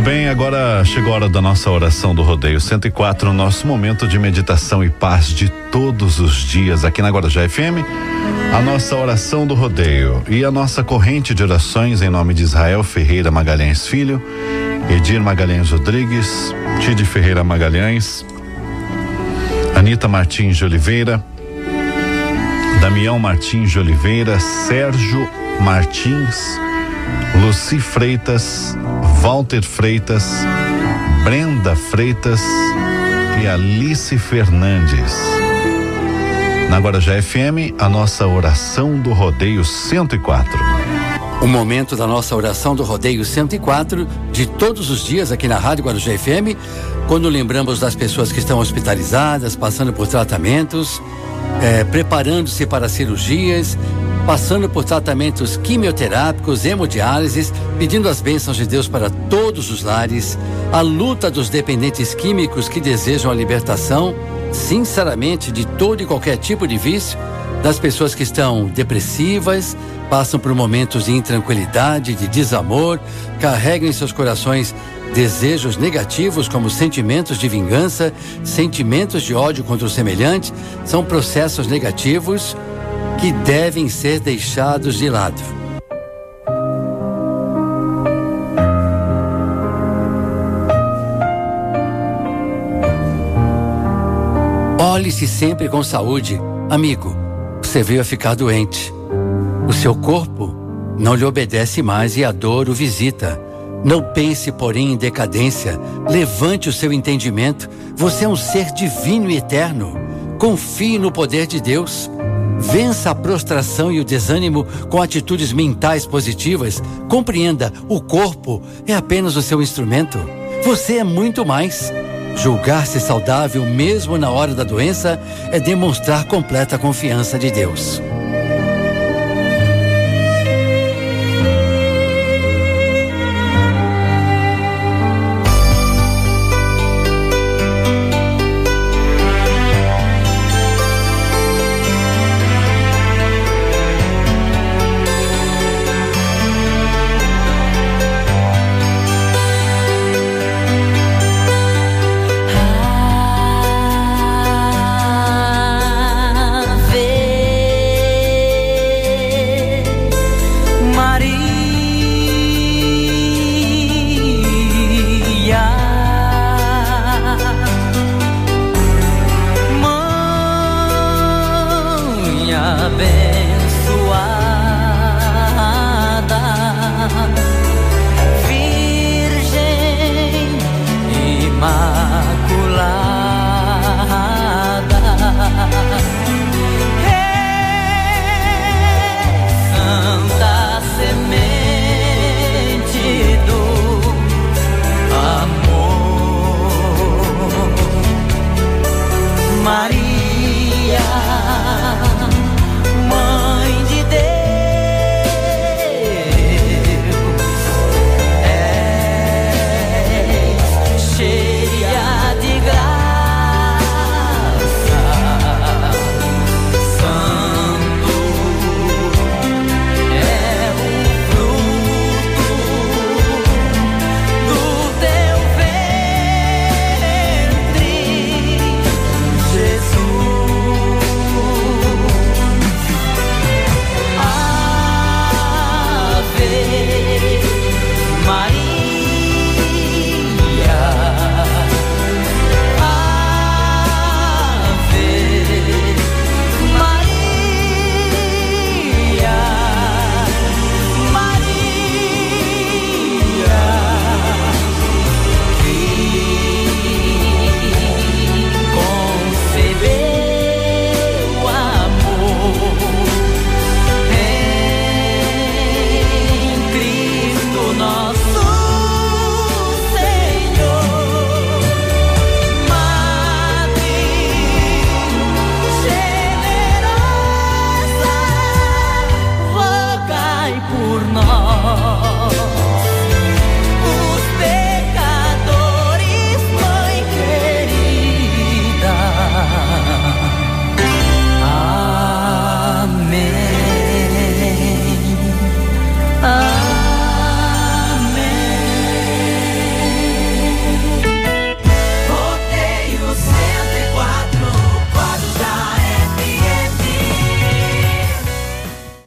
Muito bem, agora chegou a hora da nossa oração do Rodeio 104, o nosso momento de meditação e paz de todos os dias aqui na Guarujá FM. A nossa oração do Rodeio e a nossa corrente de orações em nome de Israel Ferreira Magalhães Filho, Edir Magalhães Rodrigues, Tide Ferreira Magalhães, Anita Martins de Oliveira, Damião Martins de Oliveira, Sérgio Martins, Luci Freitas, Walter Freitas, Brenda Freitas e Alice Fernandes. Na Guarujá FM, a nossa oração do Rodeio 104. O momento da nossa oração do Rodeio 104, de todos os dias aqui na Rádio Guarujá FM, quando lembramos das pessoas que estão hospitalizadas, passando por tratamentos, eh, preparando-se para cirurgias, passando por tratamentos quimioterápicos, hemodiálises, pedindo as bênçãos de Deus para todos os lares, a luta dos dependentes químicos que desejam a libertação, sinceramente, de todo e qualquer tipo de vício, das pessoas que estão depressivas, passam por momentos de intranquilidade, de desamor, carregam em seus corações desejos negativos como sentimentos de vingança, sentimentos de ódio contra o semelhante, são processos negativos que devem ser deixados de lado. Olhe-se sempre com saúde. Amigo, você veio a ficar doente. O seu corpo não lhe obedece mais e a dor o visita. Não pense, porém, em decadência. Levante o seu entendimento. Você é um ser divino e eterno. Confie no poder de Deus. Vença a prostração e o desânimo com atitudes mentais positivas. Compreenda, o corpo é apenas o seu instrumento. Você é muito mais. Julgar-se saudável mesmo na hora da doença é demonstrar completa confiança de Deus.